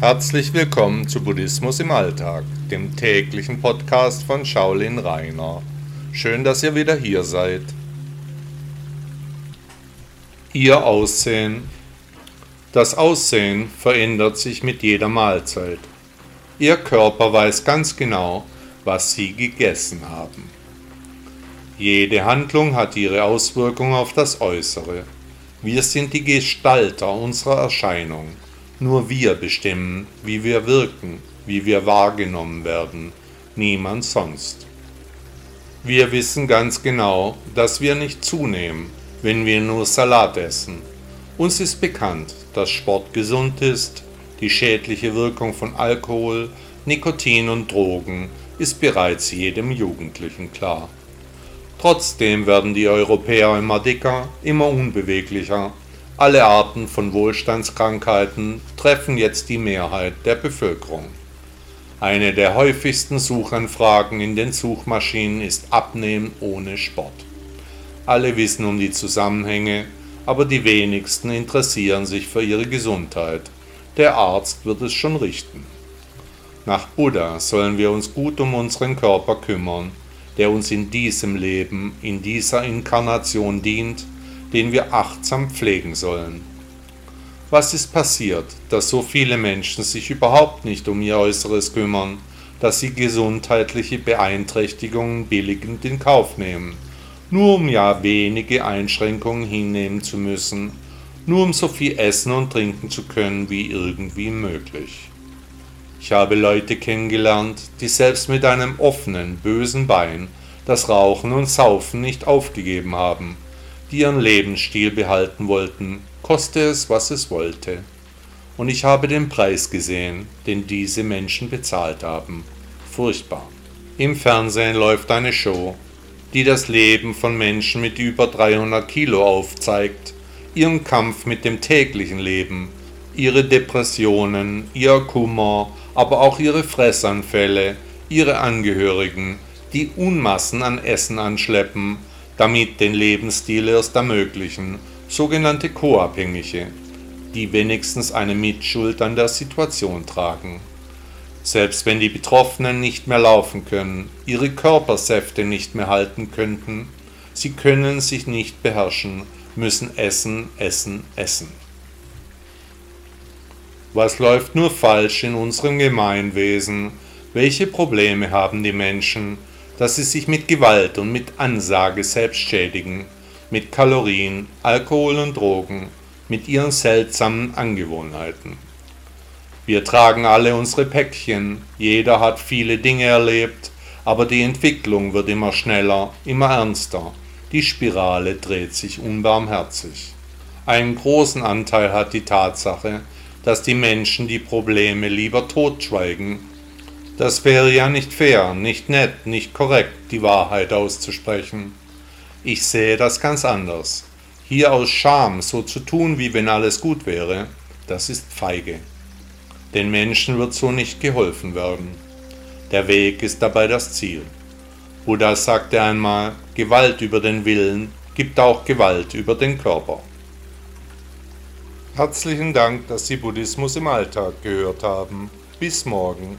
Herzlich willkommen zu Buddhismus im Alltag, dem täglichen Podcast von Shaolin Rainer. Schön, dass ihr wieder hier seid. Ihr Aussehen. Das Aussehen verändert sich mit jeder Mahlzeit. Ihr Körper weiß ganz genau, was Sie gegessen haben. Jede Handlung hat ihre Auswirkung auf das Äußere. Wir sind die Gestalter unserer Erscheinung. Nur wir bestimmen, wie wir wirken, wie wir wahrgenommen werden, niemand sonst. Wir wissen ganz genau, dass wir nicht zunehmen, wenn wir nur Salat essen. Uns ist bekannt, dass Sport gesund ist, die schädliche Wirkung von Alkohol, Nikotin und Drogen ist bereits jedem Jugendlichen klar. Trotzdem werden die Europäer immer dicker, immer unbeweglicher. Alle Arten von Wohlstandskrankheiten treffen jetzt die Mehrheit der Bevölkerung. Eine der häufigsten Suchanfragen in den Suchmaschinen ist Abnehmen ohne Sport. Alle wissen um die Zusammenhänge, aber die wenigsten interessieren sich für ihre Gesundheit. Der Arzt wird es schon richten. Nach Buddha sollen wir uns gut um unseren Körper kümmern der uns in diesem Leben, in dieser Inkarnation dient, den wir achtsam pflegen sollen. Was ist passiert, dass so viele Menschen sich überhaupt nicht um ihr Äußeres kümmern, dass sie gesundheitliche Beeinträchtigungen billigend in Kauf nehmen, nur um ja wenige Einschränkungen hinnehmen zu müssen, nur um so viel essen und trinken zu können wie irgendwie möglich. Ich habe Leute kennengelernt, die selbst mit einem offenen, bösen Bein das Rauchen und Saufen nicht aufgegeben haben, die ihren Lebensstil behalten wollten, koste es, was es wollte. Und ich habe den Preis gesehen, den diese Menschen bezahlt haben. Furchtbar. Im Fernsehen läuft eine Show, die das Leben von Menschen mit über 300 Kilo aufzeigt, ihren Kampf mit dem täglichen Leben, ihre Depressionen, ihr Kummer, aber auch ihre Fressanfälle, ihre Angehörigen, die Unmassen an Essen anschleppen, damit den Lebensstil erst ermöglichen, sogenannte Co-Abhängige, die wenigstens eine Mitschuld an der Situation tragen. Selbst wenn die Betroffenen nicht mehr laufen können, ihre Körpersäfte nicht mehr halten könnten, sie können sich nicht beherrschen, müssen essen, essen, essen. Was läuft nur falsch in unserem Gemeinwesen? Welche Probleme haben die Menschen, dass sie sich mit Gewalt und mit Ansage selbst schädigen, mit Kalorien, Alkohol und Drogen, mit ihren seltsamen Angewohnheiten? Wir tragen alle unsere Päckchen, jeder hat viele Dinge erlebt, aber die Entwicklung wird immer schneller, immer ernster, die Spirale dreht sich unbarmherzig. Einen großen Anteil hat die Tatsache, dass die Menschen die Probleme lieber totschweigen. Das wäre ja nicht fair, nicht nett, nicht korrekt, die Wahrheit auszusprechen. Ich sehe das ganz anders. Hier aus Scham so zu tun, wie wenn alles gut wäre, das ist feige. Den Menschen wird so nicht geholfen werden. Der Weg ist dabei das Ziel. Buddha sagte einmal, Gewalt über den Willen gibt auch Gewalt über den Körper. Herzlichen Dank, dass Sie Buddhismus im Alltag gehört haben. Bis morgen.